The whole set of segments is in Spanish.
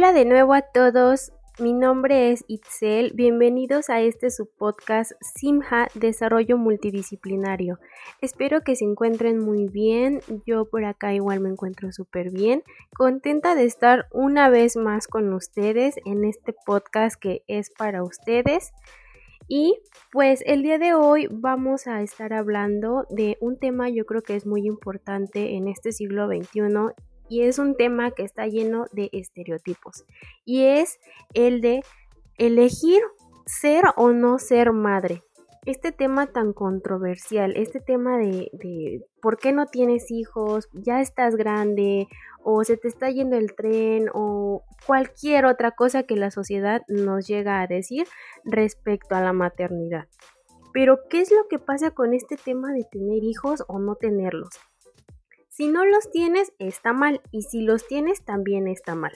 Hola de nuevo a todos, mi nombre es Itzel, bienvenidos a este subpodcast Simha Desarrollo Multidisciplinario. Espero que se encuentren muy bien, yo por acá igual me encuentro súper bien, contenta de estar una vez más con ustedes en este podcast que es para ustedes. Y pues el día de hoy vamos a estar hablando de un tema yo creo que es muy importante en este siglo XXI y es un tema que está lleno de estereotipos y es el de elegir ser o no ser madre. Este tema tan controversial, este tema de, de, por qué no tienes hijos, ya estás grande o se te está yendo el tren o cualquier otra cosa que la sociedad nos llega a decir respecto a la maternidad. Pero, ¿qué es lo que pasa con este tema de tener hijos o no tenerlos? Si no los tienes, está mal. Y si los tienes, también está mal.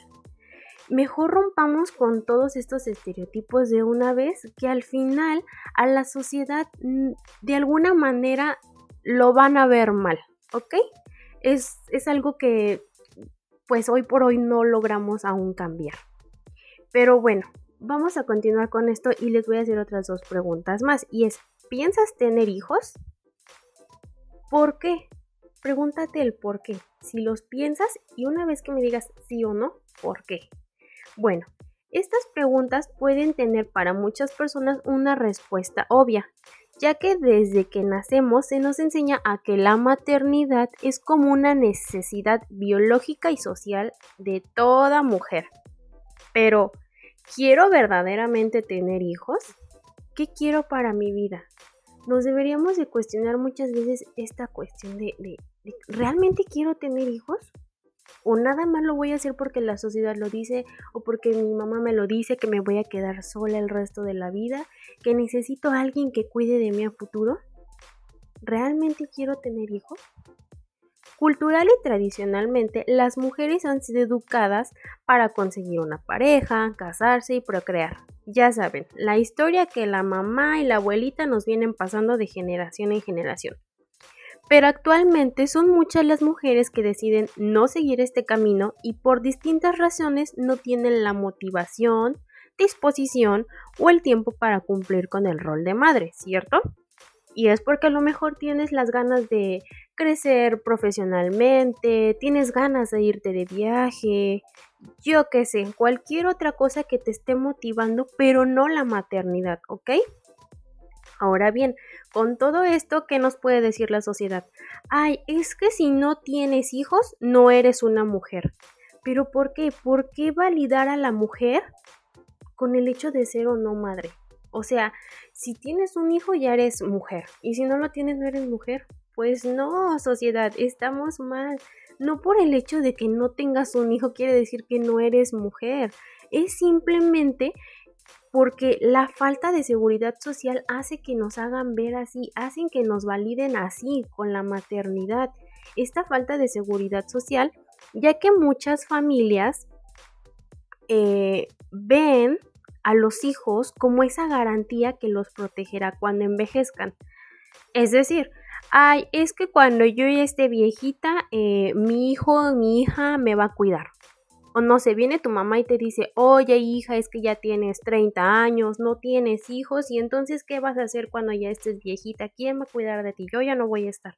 Mejor rompamos con todos estos estereotipos de una vez que al final a la sociedad mm, de alguna manera lo van a ver mal, ¿ok? Es, es algo que pues hoy por hoy no logramos aún cambiar. Pero bueno, vamos a continuar con esto y les voy a hacer otras dos preguntas más. Y es, ¿piensas tener hijos? ¿Por qué? Pregúntate el por qué, si los piensas y una vez que me digas sí o no, ¿por qué? Bueno, estas preguntas pueden tener para muchas personas una respuesta obvia, ya que desde que nacemos se nos enseña a que la maternidad es como una necesidad biológica y social de toda mujer. Pero, ¿quiero verdaderamente tener hijos? ¿Qué quiero para mi vida? Nos deberíamos de cuestionar muchas veces esta cuestión de, ¿realmente quiero tener hijos? ¿O nada más lo voy a hacer porque la sociedad lo dice o porque mi mamá me lo dice que me voy a quedar sola el resto de la vida, que necesito a alguien que cuide de mí a futuro? ¿Realmente quiero tener hijos? Cultural y tradicionalmente, las mujeres han sido educadas para conseguir una pareja, casarse y procrear. Ya saben, la historia que la mamá y la abuelita nos vienen pasando de generación en generación. Pero actualmente son muchas las mujeres que deciden no seguir este camino y por distintas razones no tienen la motivación, disposición o el tiempo para cumplir con el rol de madre, ¿cierto? Y es porque a lo mejor tienes las ganas de crecer profesionalmente, tienes ganas de irte de viaje, yo qué sé, cualquier otra cosa que te esté motivando, pero no la maternidad, ¿ok? Ahora bien, con todo esto, ¿qué nos puede decir la sociedad? Ay, es que si no tienes hijos, no eres una mujer. ¿Pero por qué? ¿Por qué validar a la mujer con el hecho de ser o no madre? O sea, si tienes un hijo ya eres mujer y si no lo tienes no eres mujer. Pues no, sociedad, estamos mal. No por el hecho de que no tengas un hijo quiere decir que no eres mujer. Es simplemente porque la falta de seguridad social hace que nos hagan ver así, hacen que nos validen así con la maternidad. Esta falta de seguridad social, ya que muchas familias eh, ven a los hijos como esa garantía que los protegerá cuando envejezcan. Es decir, ay, es que cuando yo esté viejita, eh, mi hijo o mi hija me va a cuidar. O no sé, viene tu mamá y te dice, oye hija, es que ya tienes 30 años, no tienes hijos, y entonces, ¿qué vas a hacer cuando ya estés viejita? ¿Quién va a cuidar de ti? Yo ya no voy a estar.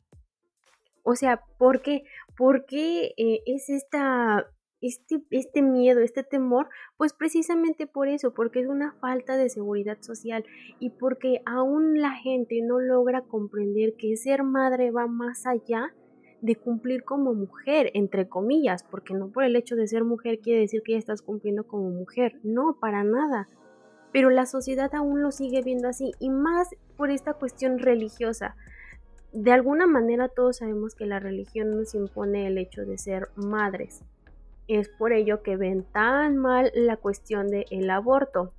O sea, ¿por qué? ¿Por qué eh, es esta, este, este miedo, este temor? Pues precisamente por eso, porque es una falta de seguridad social y porque aún la gente no logra comprender que ser madre va más allá de cumplir como mujer, entre comillas, porque no por el hecho de ser mujer quiere decir que ya estás cumpliendo como mujer, no, para nada. Pero la sociedad aún lo sigue viendo así, y más por esta cuestión religiosa. De alguna manera todos sabemos que la religión nos impone el hecho de ser madres. Es por ello que ven tan mal la cuestión del aborto.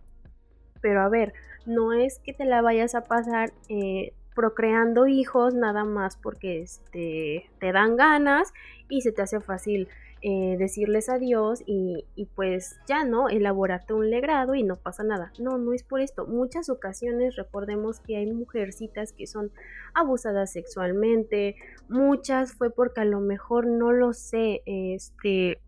Pero a ver, no es que te la vayas a pasar eh, procreando hijos nada más porque este, te dan ganas y se te hace fácil eh, decirles adiós y, y, pues ya no, elaborarte un legrado y no pasa nada. No, no es por esto. Muchas ocasiones recordemos que hay mujercitas que son abusadas sexualmente, muchas fue porque a lo mejor no lo sé, este,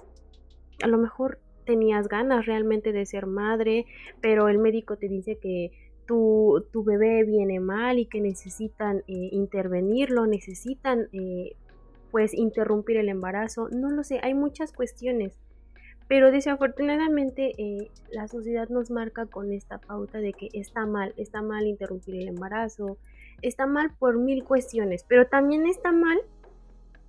a lo mejor tenías ganas realmente de ser madre, pero el médico te dice que tu, bebé viene mal y que necesitan eh, intervenirlo, necesitan eh, pues interrumpir el embarazo, no lo sé, hay muchas cuestiones. Pero desafortunadamente eh, la sociedad nos marca con esta pauta de que está mal, está mal interrumpir el embarazo, está mal por mil cuestiones, pero también está mal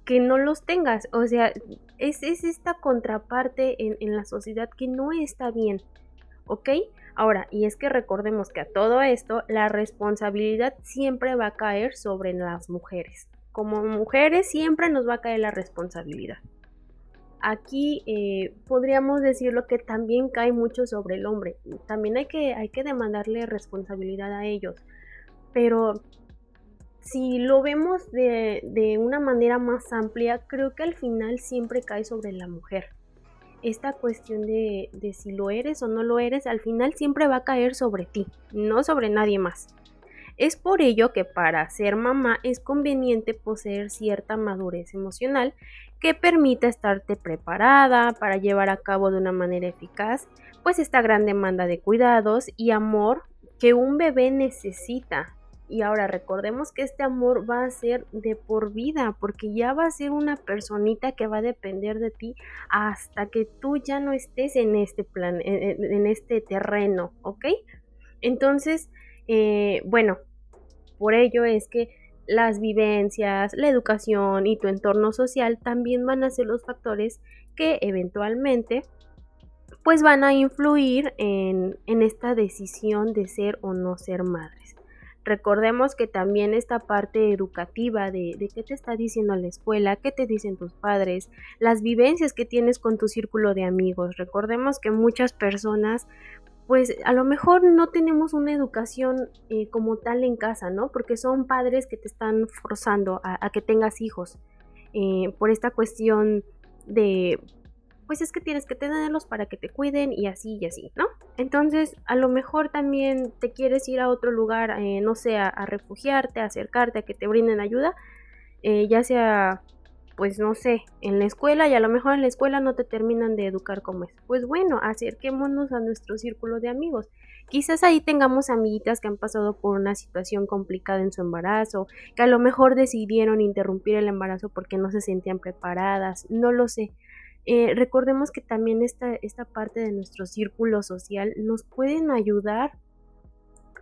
que no los tengas. O sea, es, es esta contraparte en, en la sociedad que no está bien. ¿Ok? Ahora, y es que recordemos que a todo esto la responsabilidad siempre va a caer sobre las mujeres. Como mujeres siempre nos va a caer la responsabilidad aquí eh, podríamos decirlo que también cae mucho sobre el hombre. También hay que, hay que demandarle responsabilidad a ellos. Pero si lo vemos de, de, una manera más amplia, creo que al final siempre cae sobre la mujer. Esta cuestión de, si lo eres o no lo eres, al final siempre va a caer sobre ti, no sobre nadie más. Es por ello que para ser mamá es conveniente poseer cierta madurez emocional que permita estarte preparada para llevar a cabo de una manera eficaz pues esta gran demanda de cuidados y amor que un bebé necesita. Y ahora recordemos que este amor va a ser de por vida, porque ya va a ser una personita que va a depender de ti hasta que tú ya no estés en este plan, en, este terreno, ¿ok? Entonces, eh, bueno, por ello es que las vivencias, la educación y tu entorno social también van a ser los factores que eventualmente pues van a influir en, esta decisión de ser o no ser madres. Recordemos que también esta parte educativa de, de, qué te está diciendo la escuela, qué te dicen tus padres, las vivencias que tienes con tu círculo de amigos. Recordemos que muchas personas pues a lo mejor no tenemos una educación eh, como tal en casa, ¿no? Porque son padres que te están forzando a, que tengas hijos eh, por esta cuestión de, pues es que tienes que tenerlos para que te cuiden y así y así, ¿no? Entonces, a lo mejor también te quieres ir a otro lugar, eh, no sé, a, refugiarte, a acercarte, a que te brinden ayuda, ya sea pues no sé, en la escuela y a lo mejor en la escuela no te terminan de educar como es. Pues bueno, acerquémonos a nuestro círculo de amigos. Quizás ahí tengamos amiguitas que han pasado por una situación complicada en su embarazo, que a lo mejor decidieron interrumpir el embarazo porque no se sentían preparadas, no lo sé. Eh, recordemos que también esta, esta parte de nuestro círculo social nos pueden ayudar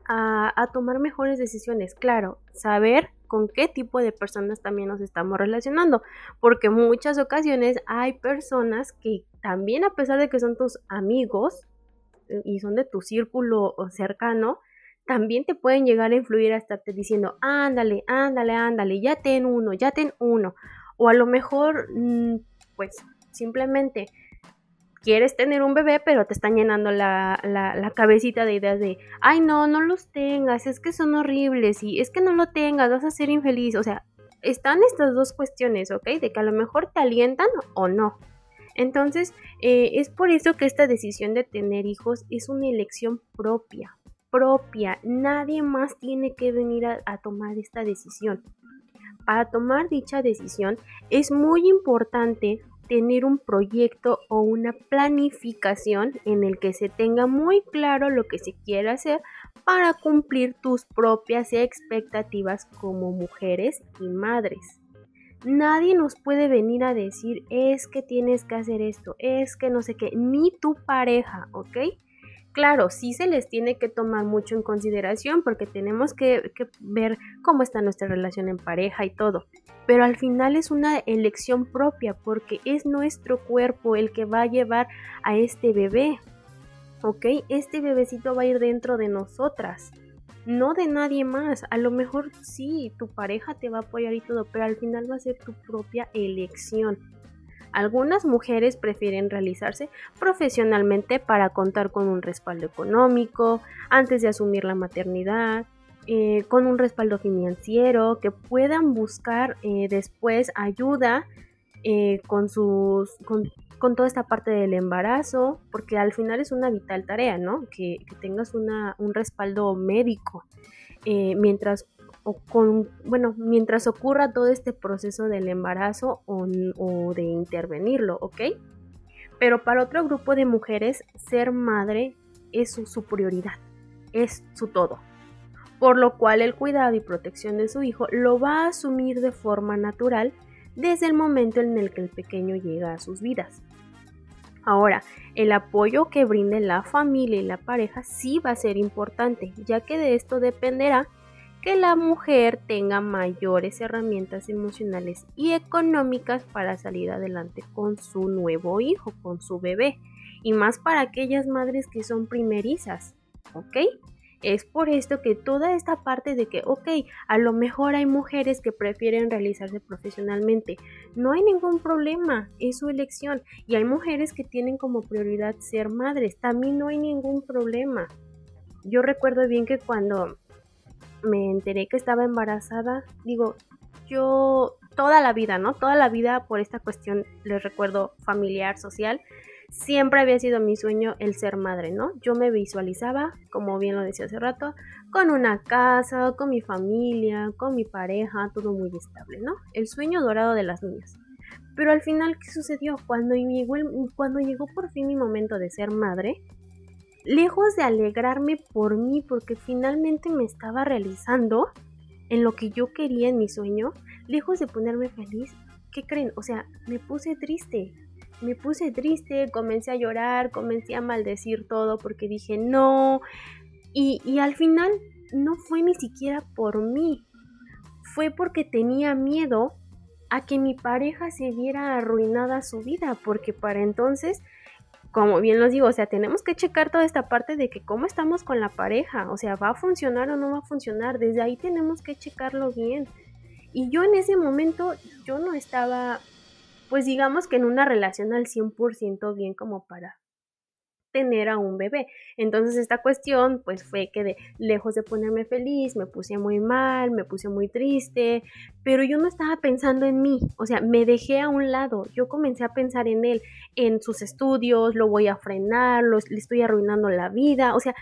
a, a tomar mejores decisiones. Claro, saber con qué tipo de personas también nos estamos relacionando, porque muchas ocasiones hay personas que también a pesar de que son tus amigos y son de tu círculo cercano, también te pueden llegar a influir a estarte diciendo, ándale, ándale, ándale, ya ten uno, ya ten uno. O a lo mejor, mm, pues simplemente quieres tener un bebé, pero te están llenando la, la, cabecita de ideas de, ay, no, no los tengas, es que son horribles y es que no lo tengas, vas a ser infeliz. O sea, están estas dos cuestiones, ¿ok? De que a lo mejor te alientan o no. Entonces, eh, es por eso que esta decisión de tener hijos es una elección propia, propia. Nadie más tiene que venir a tomar esta decisión. Para tomar dicha decisión es muy importante tener un proyecto o una planificación en el que se tenga muy claro lo que se quiere hacer para cumplir tus propias expectativas como mujeres y madres. Nadie nos puede venir a decir es que tienes que hacer esto, es que no sé qué, ni tu pareja, ¿ok? Claro, sí se les tiene que tomar mucho en consideración porque tenemos que, ver cómo está nuestra relación en pareja y todo. Pero al final es una elección propia porque es nuestro cuerpo el que va a llevar a este bebé. ¿Ok? Este bebecito va a ir dentro de nosotras no de nadie más. A lo mejor sí, tu pareja te va a apoyar y todo, pero al final va a ser tu propia elección. Algunas mujeres prefieren realizarse profesionalmente para contar con un respaldo económico antes de asumir la maternidad, eh, con un respaldo financiero, que puedan buscar eh, después ayuda eh, con sus con, toda esta parte del embarazo, porque al final es una vital tarea, ¿no? Que, tengas una, un respaldo médico mientras con, bueno, mientras ocurra todo este proceso del embarazo o, de intervenirlo, ¿ok? Pero para otro grupo de mujeres, ser madre es su, prioridad, es su todo. Por lo cual el cuidado y protección de su hijo lo va a asumir de forma natural desde el momento en el que el pequeño llega a sus vidas. Ahora, el apoyo que brinde la familia y la pareja sí va a ser importante, ya que de esto dependerá que la mujer tenga mayores herramientas emocionales y económicas para salir adelante con su nuevo hijo, con su bebé, y más para aquellas madres que son primerizas, ¿ok? Es por esto que toda esta parte de que, ok, a lo mejor hay mujeres que prefieren realizarse profesionalmente, no hay ningún problema, es su elección. Y hay mujeres que tienen como prioridad ser madres, también no hay ningún problema. Yo recuerdo bien que cuando me enteré que estaba embarazada, digo, yo toda la vida, ¿no? Toda la vida por esta cuestión, les recuerdo, familiar, social, siempre había sido mi sueño el ser madre, ¿no? Yo me visualizaba, como bien lo decía hace rato, con una casa, con mi familia, con mi pareja, todo muy estable, ¿no? El sueño dorado de las niñas. Pero al final, ¿qué sucedió? Cuando llegó, cuando llegó por fin mi momento de ser madre, lejos de alegrarme por mí porque finalmente me estaba realizando en lo que yo quería en mi sueño, lejos de ponerme feliz, ¿qué creen? O sea, me puse triste, me puse triste, comencé a llorar, comencé a maldecir todo porque dije no. Y, y al final no fue ni siquiera por mí, fue porque tenía miedo a que mi pareja se viera arruinada su vida, porque para entonces, como bien los digo, o sea, tenemos que checar toda esta parte de que cómo estamos con la pareja, o sea, va a funcionar o no va a funcionar, desde ahí tenemos que checarlo bien. Y yo en ese momento, yo no estaba pues digamos que en una relación al 100% bien como para tener a un bebé. Entonces esta cuestión pues fue que de lejos de ponerme feliz, me puse muy mal, me puse muy triste, pero yo no estaba pensando en mí, o sea, me dejé a un lado, yo comencé a pensar en él, en sus estudios, lo voy a frenar, le estoy arruinando la vida, o sea,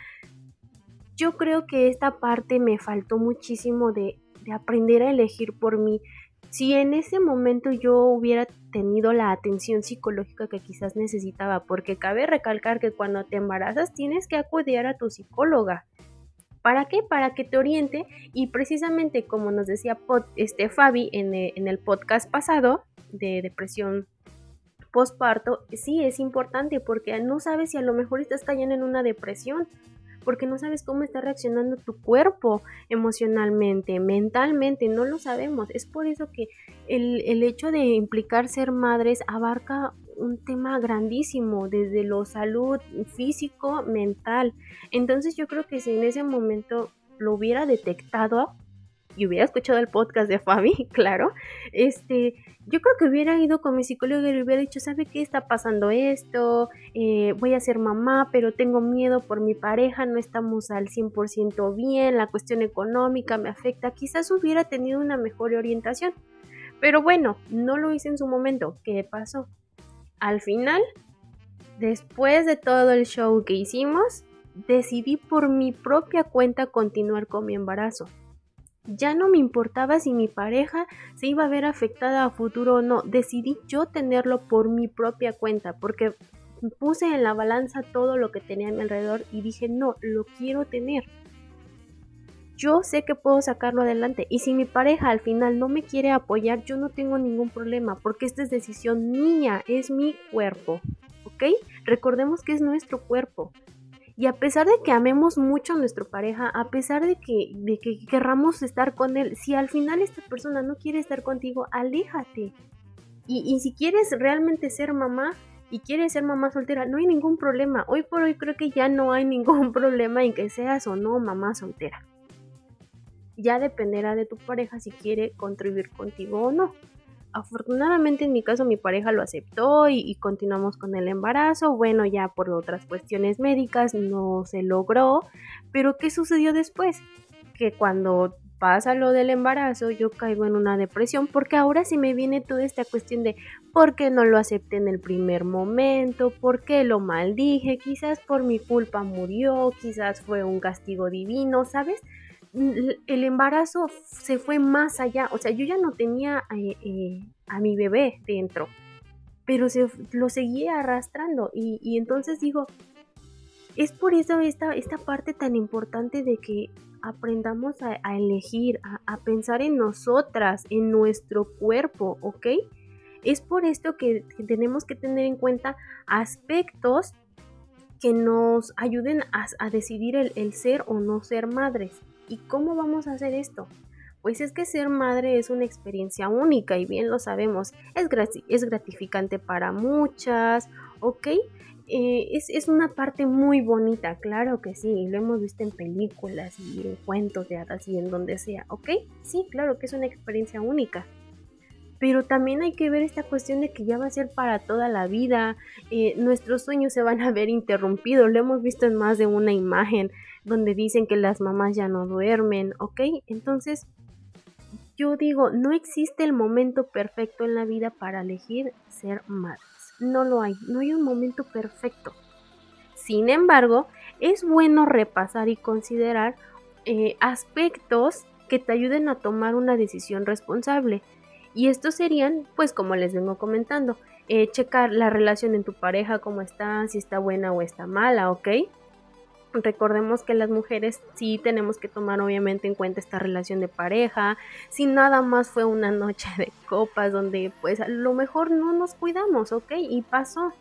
yo creo que esta parte me faltó muchísimo de, de aprender a elegir por mí, si en ese momento yo hubiera tenido la atención psicológica que quizás necesitaba, porque cabe recalcar que cuando te embarazas tienes que acudir a tu psicóloga. ¿Para qué? Para que te oriente y precisamente como nos decía este Fabi en el, en el podcast pasado de depresión postparto, sí es importante porque no sabes si a lo mejor estás cayendo en una depresión porque no sabes cómo está reaccionando tu cuerpo emocionalmente, mentalmente, no lo sabemos. Es por eso que el, el hecho de implicar ser madres abarca un tema grandísimo, desde lo salud físico, mental. Entonces yo creo que si en ese momento lo hubiera detectado, y hubiera escuchado el podcast de Fabi, claro, este, yo creo que hubiera ido con mi psicólogo y le hubiera dicho, ¿sabe qué está pasando esto? Eh, voy a ser mamá, pero tengo miedo por mi pareja, no estamos al 100% bien, la cuestión económica me afecta, quizás hubiera tenido una mejor orientación. Pero bueno, no lo hice en su momento. ¿Qué pasó? Al final, después de todo el show que hicimos, decidí por mi propia cuenta continuar con mi embarazo. Ya no me importaba si mi pareja se iba a ver afectada a futuro o no. Decidí yo tenerlo por mi propia cuenta porque puse en la balanza todo lo que tenía a mi alrededor y dije, no, lo quiero tener. Yo sé que puedo sacarlo adelante y si mi pareja al final no me quiere apoyar, yo no tengo ningún problema porque esta es decisión mía, es mi cuerpo. ¿Ok? Recordemos que es nuestro cuerpo. Y a pesar de que amemos mucho a nuestra pareja, a pesar de que, de que querramos estar con él, si al final esta persona no quiere estar contigo, aléjate. Y, y si quieres realmente ser mamá y quieres ser mamá soltera, no hay ningún problema. Hoy por hoy creo que ya no hay ningún problema en que seas o no mamá soltera. Ya dependerá de tu pareja si quiere contribuir contigo o no. Afortunadamente en mi caso mi pareja lo aceptó y, continuamos con el embarazo. Bueno, ya por otras cuestiones médicas no se logró. Pero ¿qué sucedió después? Que cuando pasa lo del embarazo, yo caigo en una depresión porque ahora sí me viene toda esta cuestión de por qué no lo acepté en el primer momento, por qué lo maldije, quizás por mi culpa murió, quizás fue un castigo divino, ¿sabes? El embarazo se fue más allá, o sea, yo ya no tenía eh, eh, a mi bebé dentro. pero se lo seguía arrastrando y, entonces digo, es por eso esta, esta parte tan importante de que aprendamos a, elegir, a, pensar en nosotras, en nuestro cuerpo, ¿ok? Es por esto que, tenemos que tener en cuenta aspectos que nos ayuden a, decidir el, ser o no ser madres. ¿Y cómo vamos a hacer esto? Pues es que ser madre es una experiencia única y bien lo sabemos, es, es gratificante para muchas, ¿ok? Eh, es, una parte muy bonita, claro que sí, lo hemos visto en películas y en cuentos de hadas y en donde sea, ¿ok? Sí, claro que es una experiencia única. Pero también hay que ver esta cuestión de que ya va a ser para toda la vida, eh, nuestros sueños se van a ver interrumpidos, lo hemos visto en más de una imagen donde dicen que las mamás ya no duermen, ¿ok? Entonces, yo digo, no existe el momento perfecto en la vida para elegir ser madre no lo hay, no hay un momento perfecto. Sin embargo, es bueno repasar y considerar eh, aspectos que te ayuden a tomar una decisión responsable. Y estos serían, pues como les vengo comentando, eh, checar la relación en tu pareja, cómo está, si está buena o está mala, ¿ok? Recordemos que las mujeres sí tenemos que tomar obviamente en cuenta esta relación de pareja. Si nada más fue una noche de copas donde pues a lo mejor no nos cuidamos, ¿ok? Y pasó.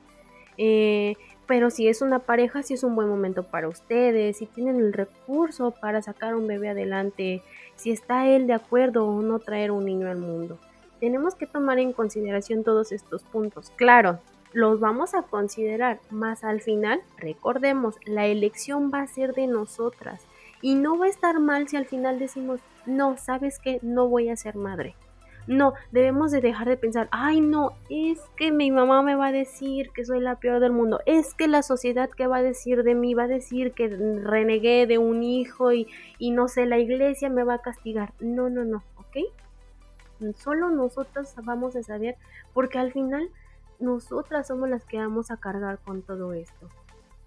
Eh, pero si es una pareja, si es un buen momento para ustedes, si tienen el recurso para sacar un bebé adelante, si está él de acuerdo o no traer un niño al mundo. Tenemos que tomar en consideración todos estos puntos. Claro, los vamos a considerar, más al final, recordemos, la elección va a ser de nosotras y no va a estar mal si al final decimos, no, sabes que no voy a ser madre. No, debemos de dejar de pensar, ay no, es que mi mamá me va a decir que soy la peor del mundo, es que la sociedad que va a decir de mí va a decir que renegué de un hijo y, y no sé, la iglesia me va a castigar. No, no, no, ¿ok? Solo nosotros vamos a saber, porque al final nosotras somos las que vamos a cargar con todo esto.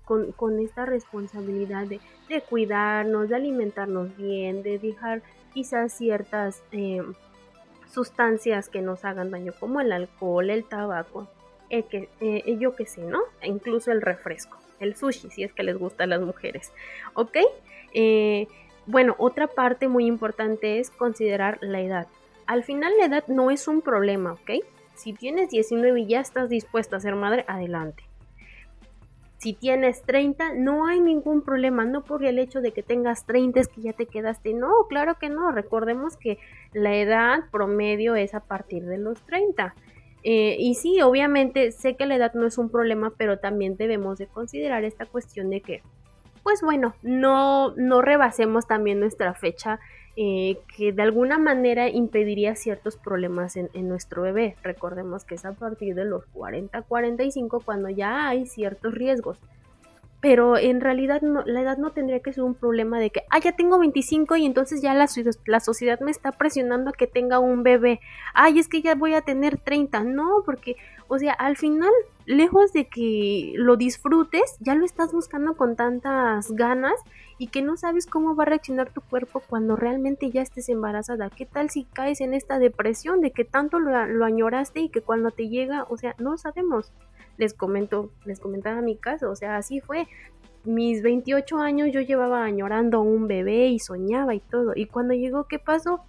Con, esta responsabilidad de, cuidarnos, de alimentarnos bien, de dejar quizás ciertas eh, sustancias que nos hagan daño, como el alcohol, el tabaco, el que, eh, yo qué sé, ¿no? E incluso el refresco, el sushi, si es que les gusta a las mujeres, ¿ok? Eh, bueno, otra parte muy importante es considerar la edad. Al final la edad no es un problema, ¿ok? Si tienes 19 y ya estás dispuesta a ser madre, adelante. Si tienes 30, no hay ningún problema, no por el hecho de que tengas 30 es que ya te quedaste. No, claro que no. Recordemos que la edad promedio es a partir de los 30. Eh, y sí, obviamente sé que la edad no es un problema, pero también debemos de considerar esta cuestión de que, pues bueno, no, no rebasemos también nuestra fecha eh, que de alguna manera impediría ciertos problemas en, nuestro bebé. Recordemos que es a partir de los 40-45 cuando ya hay ciertos riesgos. Pero en realidad la edad no tendría que ser un problema de que, ah, ya tengo 25 y entonces ya la, la sociedad me está presionando a que tenga un bebé. Ay, es que ya voy a tener 30. No, porque, o sea, al final, lejos de que lo disfrutes, ya lo estás buscando con tantas ganas y que no sabes cómo va a reaccionar tu cuerpo cuando realmente ya estés embarazada. ¿Qué tal si caes en esta depresión de que tanto lo, añoraste y que cuando te llega, o sea, no sabemos. Les comento, les comentaba mi caso, o sea, así fue. Mis 28 años yo llevaba añorando un bebé y soñaba y todo. Y cuando llegó, ¿qué pasó?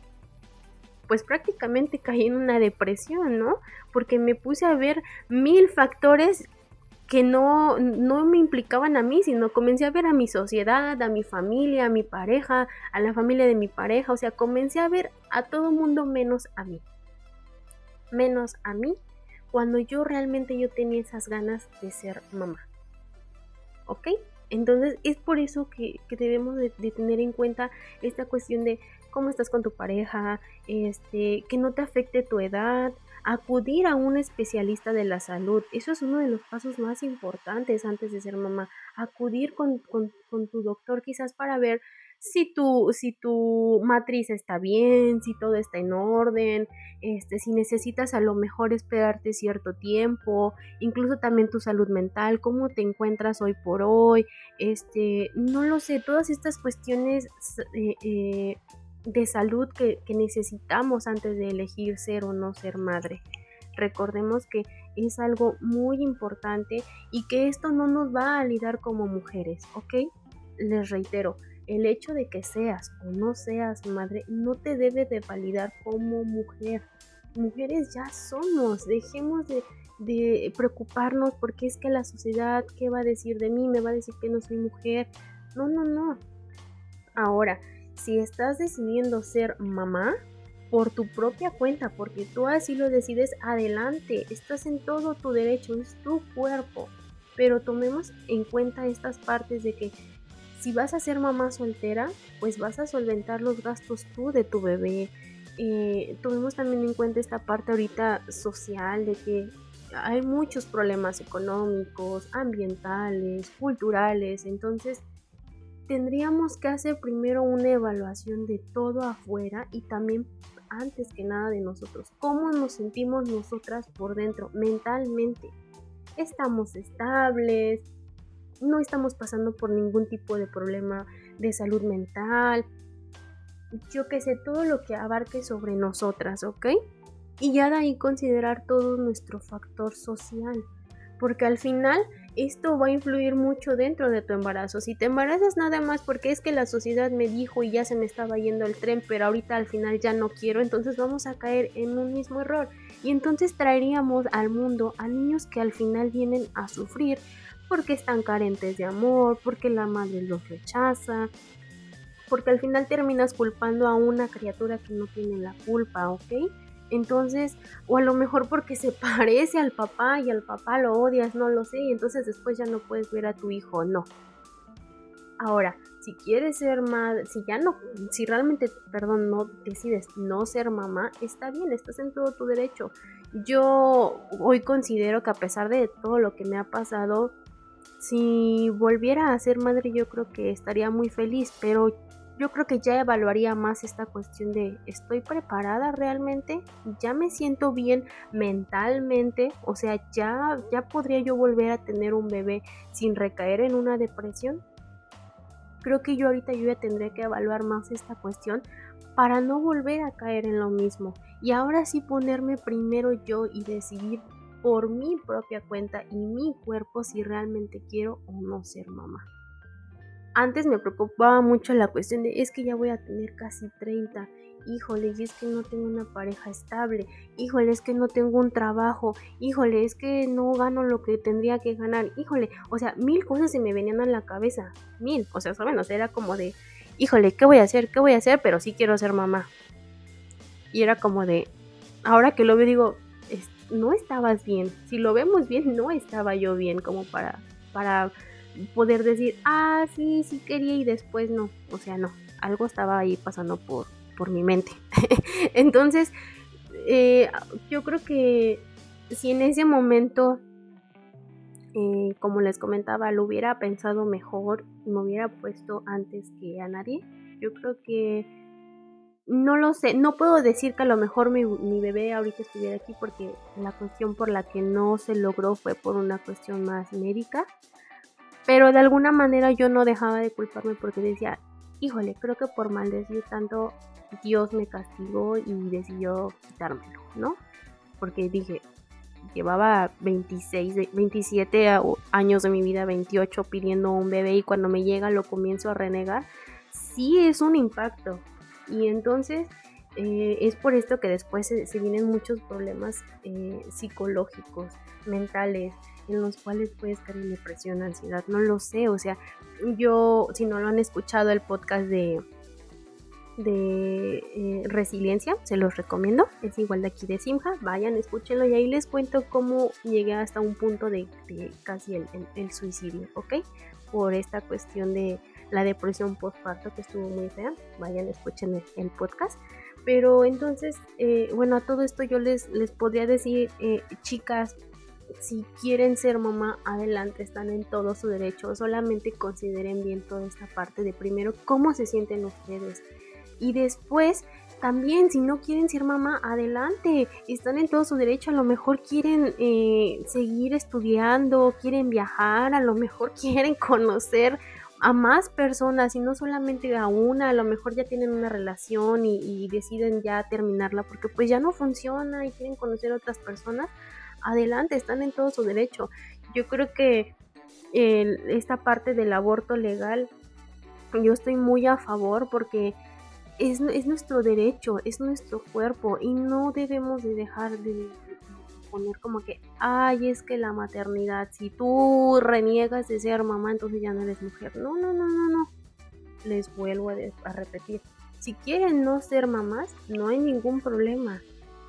pues prácticamente caí en una depresión, ¿no? Porque me puse a ver mil factores que no, no me implicaban a mí, sino comencé a ver a mi sociedad, a mi familia, a mi pareja, a la familia de mi pareja, o sea, comencé a ver a todo mundo menos a mí. Menos a mí cuando yo realmente yo tenía esas ganas de ser mamá. ¿Ok? Entonces es por eso que, debemos de, tener en cuenta esta cuestión de cómo estás con tu pareja, este, que no te afecte tu edad, acudir a un especialista de la salud. Eso es uno de los pasos más importantes antes de ser mamá. Acudir con, tu doctor quizás para ver si tu, si tu matriz está bien, si todo está en orden, este, si necesitas a lo mejor esperarte cierto tiempo, incluso también tu salud mental, cómo te encuentras hoy por hoy, este, no lo sé, todas estas cuestiones eh, eh, de salud que, necesitamos antes de elegir ser o no ser madre. recordemos que es algo muy importante y que esto no nos va a validar como mujeres, ¿ok? Les reitero, el hecho de que seas o no seas madre no te debe de validar como mujer. Mujeres ya somos, dejemos de, preocuparnos porque es que la sociedad, ¿qué va a decir de mí? Me va a decir que no soy mujer. No, no, no. Ahora, si estás decidiendo ser mamá, por tu propia cuenta, porque tú así lo decides, adelante, estás en todo tu derecho, es tu cuerpo. Pero tomemos en cuenta estas partes de que si vas a ser mamá soltera, pues vas a solventar los gastos tú de tu bebé. Eh, tomemos también en cuenta esta parte ahorita social de que hay muchos problemas económicos, ambientales, culturales, entonces tendríamos que hacer primero una evaluación de todo afuera y también antes que nada de nosotros. ¿Cómo nos sentimos nosotras por dentro, mentalmente? ¿Estamos estables? ¿No estamos pasando por ningún tipo de problema de salud mental? Yo qué sé, todo lo que abarque sobre nosotras, ¿ok? Y ya de ahí considerar todo nuestro factor social. Porque al final esto va a influir mucho dentro de tu embarazo. Si te embarazas nada más porque es que la sociedad me dijo y ya se me estaba yendo el tren, pero ahorita al final ya no quiero, entonces vamos a caer en un mismo error. Y entonces traeríamos al mundo a niños que al final vienen a sufrir porque están carentes de amor, porque la madre los rechaza, porque al final terminas culpando a una criatura que no tiene la culpa, ¿ok? Entonces, o a lo mejor porque se parece al papá y al papá lo odias, no lo sé, y entonces después ya no puedes ver a tu hijo, no. Ahora, si quieres ser madre, si ya no, si realmente, perdón, no decides no ser mamá, está bien, estás en todo tu derecho. Yo hoy considero que a pesar de todo lo que me ha pasado, si volviera a ser madre yo creo que estaría muy feliz, pero yo creo que ya evaluaría más esta cuestión de estoy preparada realmente, ya me siento bien mentalmente, o sea, ya ya podría yo volver a tener un bebé sin recaer en una depresión. Creo que yo ahorita yo ya tendré que evaluar más esta cuestión para no volver a caer en lo mismo. Y ahora sí ponerme primero yo y decidir por mi propia cuenta y mi cuerpo si realmente quiero o no ser mamá. Antes me preocupaba mucho la cuestión de es que ya voy a tener casi 30. Híjole, y es que no tengo una pareja estable. Híjole, es que no tengo un trabajo. Híjole, es que no gano lo que tendría que ganar. Híjole, o sea, mil cosas se me venían a la cabeza. Mil. O sea, o sea, era como de, híjole, ¿qué voy a hacer? ¿Qué voy a hacer? Pero sí quiero ser mamá. Y era como de, ahora que lo veo digo, no estabas bien. Si lo vemos bien, no estaba yo bien como para, para poder decir, ah, sí, sí quería y después no. O sea, no, algo estaba ahí pasando por, por mi mente. Entonces, eh, yo creo que si en ese momento, eh, como les comentaba, lo hubiera pensado mejor y me hubiera puesto antes que a nadie, yo creo que no lo sé, no puedo decir que a lo mejor mi, bebé ahorita estuviera aquí porque la cuestión por la que no se logró fue por una cuestión más médica. Pero de alguna manera yo no dejaba de culparme porque decía, híjole, creo que por maldecir tanto Dios me castigó y decidió quitármelo, ¿no? Porque dije, llevaba 26, 27 años de mi vida, 28 pidiendo un bebé y cuando me llega lo comienzo a renegar, sí es un impacto. Y entonces eh, es por esto que después se, vienen muchos problemas eh, psicológicos, mentales, en los cuales puedes caer en depresión, ansiedad, no lo sé, o sea, yo, si no lo han escuchado el podcast de, de eh, resiliencia, se los recomiendo, es igual de aquí de Simja, vayan, escúchenlo y ahí les cuento cómo llegué hasta un punto de, casi el, suicidio, ¿ok? Por esta cuestión de la depresión postparto que estuvo muy fea, vayan, escuchen el, podcast. Pero entonces, eh, bueno, a todo esto yo les, les podría decir, eh, chicas, si quieren ser mamá, adelante, están en todo su derecho. Solamente consideren bien toda esta parte de primero cómo se sienten ustedes. Y después, también, si no quieren ser mamá, adelante, están en todo su derecho. A lo mejor quieren eh, seguir estudiando, quieren viajar, a lo mejor quieren conocer a más personas y no solamente a una, a lo mejor ya tienen una relación y, deciden ya terminarla porque pues ya no funciona y quieren conocer a otras personas, adelante, están en todo su derecho. Yo creo que esta parte del aborto legal, yo estoy muy a favor porque es, es nuestro derecho, es nuestro cuerpo y no debemos de dejar de, poner como que, ay, es que la maternidad, si tú reniegas de ser mamá, entonces ya no eres mujer. No, no, no, no, no. Les vuelvo a, repetir. Si quieren no ser mamás, no hay ningún problema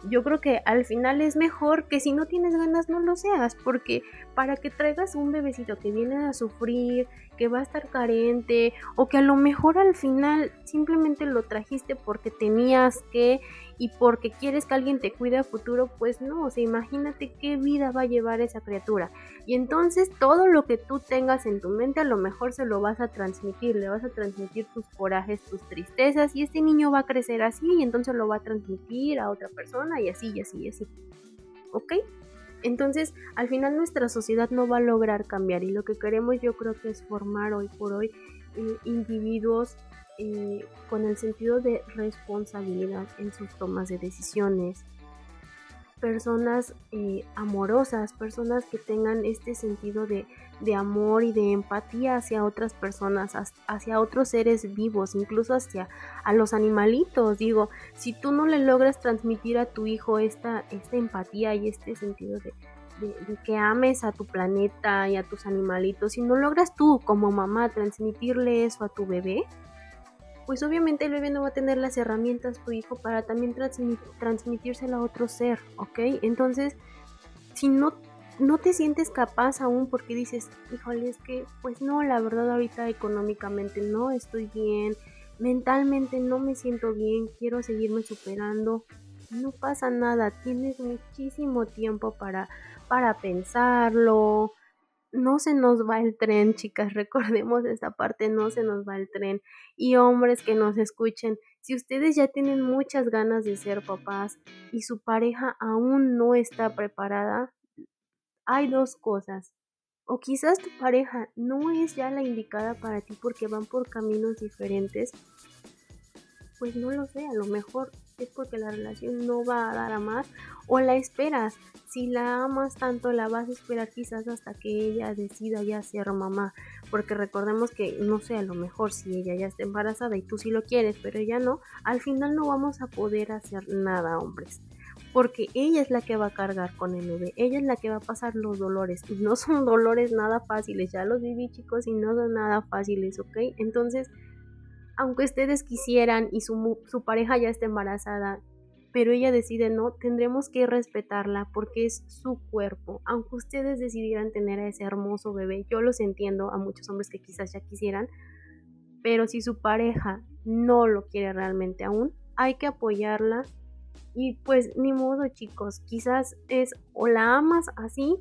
yo creo que al final es mejor que si no tienes ganas no lo seas, porque para que traigas un bebecito que viene a sufrir, que va a estar carente, o que a lo mejor al final simplemente lo trajiste porque tenías que y porque quieres que alguien te cuide a futuro, pues no, o sea, imagínate qué vida va a llevar esa criatura. Y entonces todo lo que tú tengas en tu mente a lo mejor se lo vas a transmitir, le vas a transmitir tus corajes, tus tristezas y este niño va a crecer así y entonces lo va a transmitir a otra persona y así y así y así. ¿Ok? Entonces, al final nuestra sociedad no va a lograr cambiar y lo que queremos yo creo que es formar hoy por hoy eh, individuos eh, con el sentido de responsabilidad en sus tomas de decisiones, personas eh, amorosas, personas que tengan este sentido de, de, amor y de empatía hacia otras personas, hacia otros seres vivos, incluso hacia a los animalitos. Digo, si tú no le logras transmitir a tu hijo esta, esta empatía y este sentido de, de, que ames a tu planeta y a tus animalitos, si no logras tú como mamá transmitirle eso a tu bebé, pues obviamente el bebé no va a tener las herramientas tu hijo para también transmitírsela a otro ser, ¿ok? Entonces, si no, no te sientes capaz aún porque dices, híjole, es que, pues no, la verdad ahorita económicamente no estoy bien, mentalmente no me siento bien, quiero seguirme superando, no pasa nada, tienes muchísimo tiempo para, para pensarlo, no se nos va el tren, chicas, recordemos esta parte, no se nos va el tren. Y hombres que nos escuchen, si ustedes ya tienen muchas ganas de ser papás y su pareja aún no está preparada, hay dos cosas. O quizás tu pareja no es ya la indicada para ti porque van por caminos diferentes. Pues no lo sé, a lo mejor es porque la relación no va a dar a más o la esperas. Si la amas tanto, la vas a esperar quizás hasta que ella decida ya ser mamá. Porque recordemos que, no sé, a lo mejor si ella ya está embarazada y tú sí lo quieres, pero ella no, al final no vamos a poder hacer nada, hombres. Porque ella es la que va a cargar con el bebé, ella es la que va a pasar los dolores. Y no son dolores nada fáciles, ya los viví chicos y no son nada fáciles, ¿ok? Entonces aunque ustedes quisieran y su, pareja ya está embarazada, pero ella decide no, tendremos que respetarla porque es su cuerpo. Aunque ustedes decidieran tener a ese hermoso bebé, yo los entiendo a muchos hombres que quizás ya quisieran, pero si su pareja no lo quiere realmente aún, hay que apoyarla. Y pues ni modo chicos, quizás es o la amas así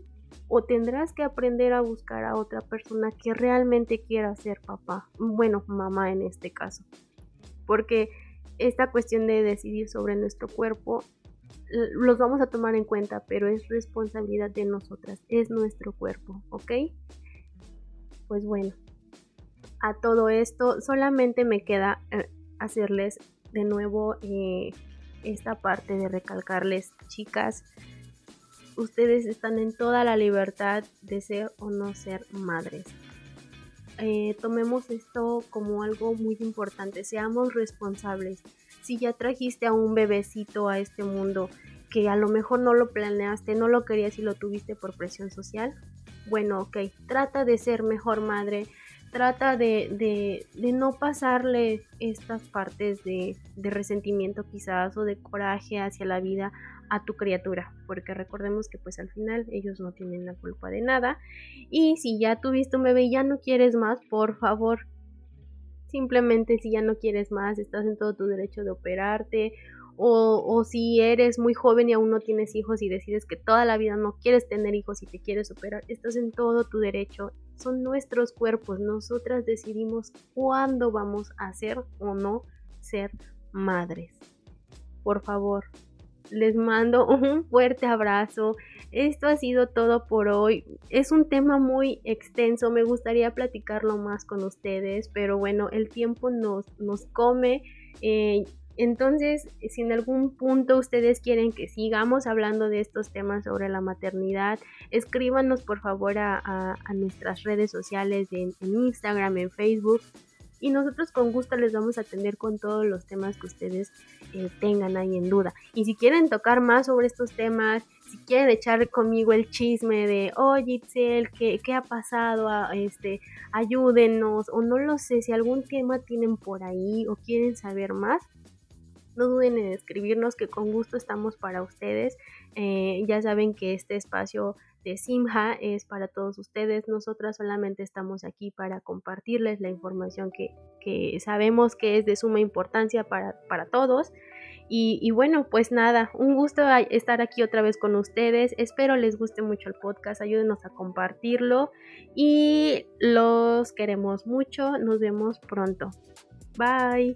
o tendrás que aprender a buscar a otra persona que realmente quiera ser papá, bueno, mamá en este caso. Porque esta cuestión de decidir sobre nuestro cuerpo los vamos a tomar en cuenta, pero es responsabilidad de nosotras, es nuestro cuerpo, ¿ok? Pues bueno, a todo esto solamente me queda eh, hacerles de nuevo eh, esta parte de recalcarles, chicas, ustedes están en toda la libertad de ser o no ser madres. Eh, tomemos esto como algo muy importante, seamos responsables. Si ya trajiste a un bebecito a este mundo que a lo mejor no lo planeaste, no lo querías y lo tuviste por presión social, bueno, ok, trata de ser mejor madre, trata de, de, no pasarle estas partes de, de resentimiento quizás o de coraje hacia la vida a tu criatura, porque recordemos que pues al final ellos no tienen la culpa de nada. Y si ya tuviste un bebé y ya no quieres más, por favor, simplemente si ya no quieres más, estás en todo tu derecho de operarte. O, o si eres muy joven y aún no tienes hijos y decides que toda la vida no quieres tener hijos y te quieres operar, estás en todo tu derecho. Son nuestros cuerpos, nosotras decidimos cuándo vamos a ser o no ser madres. Por favor, les mando un fuerte abrazo. esto ha sido todo por hoy. Es un tema muy extenso, me gustaría platicarlo más con ustedes, pero bueno, el tiempo nos, nos come. Eh, entonces, si en algún punto ustedes quieren que sigamos hablando de estos temas sobre la maternidad, escríbanos por favor a, nuestras redes sociales en, Instagram, en Facebook. Y nosotros con gusto les vamos a atender con todos los temas que ustedes eh, tengan ahí en duda. Y si quieren tocar más sobre estos temas, si quieren echar conmigo el chisme de, oye, Itzel, ¿qué, ¿qué, ha pasado? Ah, este, ayúdenos, o no lo sé, si algún tema tienen por ahí o quieren saber más, no duden en escribirnos que con gusto estamos para ustedes. Eh, ya saben que este espacio de Simha es para todos ustedes. Nosotras solamente estamos aquí para compartirles la información que, sabemos que es de suma importancia para, todos. Y, y, bueno, pues nada, un gusto estar aquí otra vez con ustedes. Espero les guste mucho el podcast. Ayúdenos a compartirlo. Y los queremos mucho. Nos vemos pronto. Bye.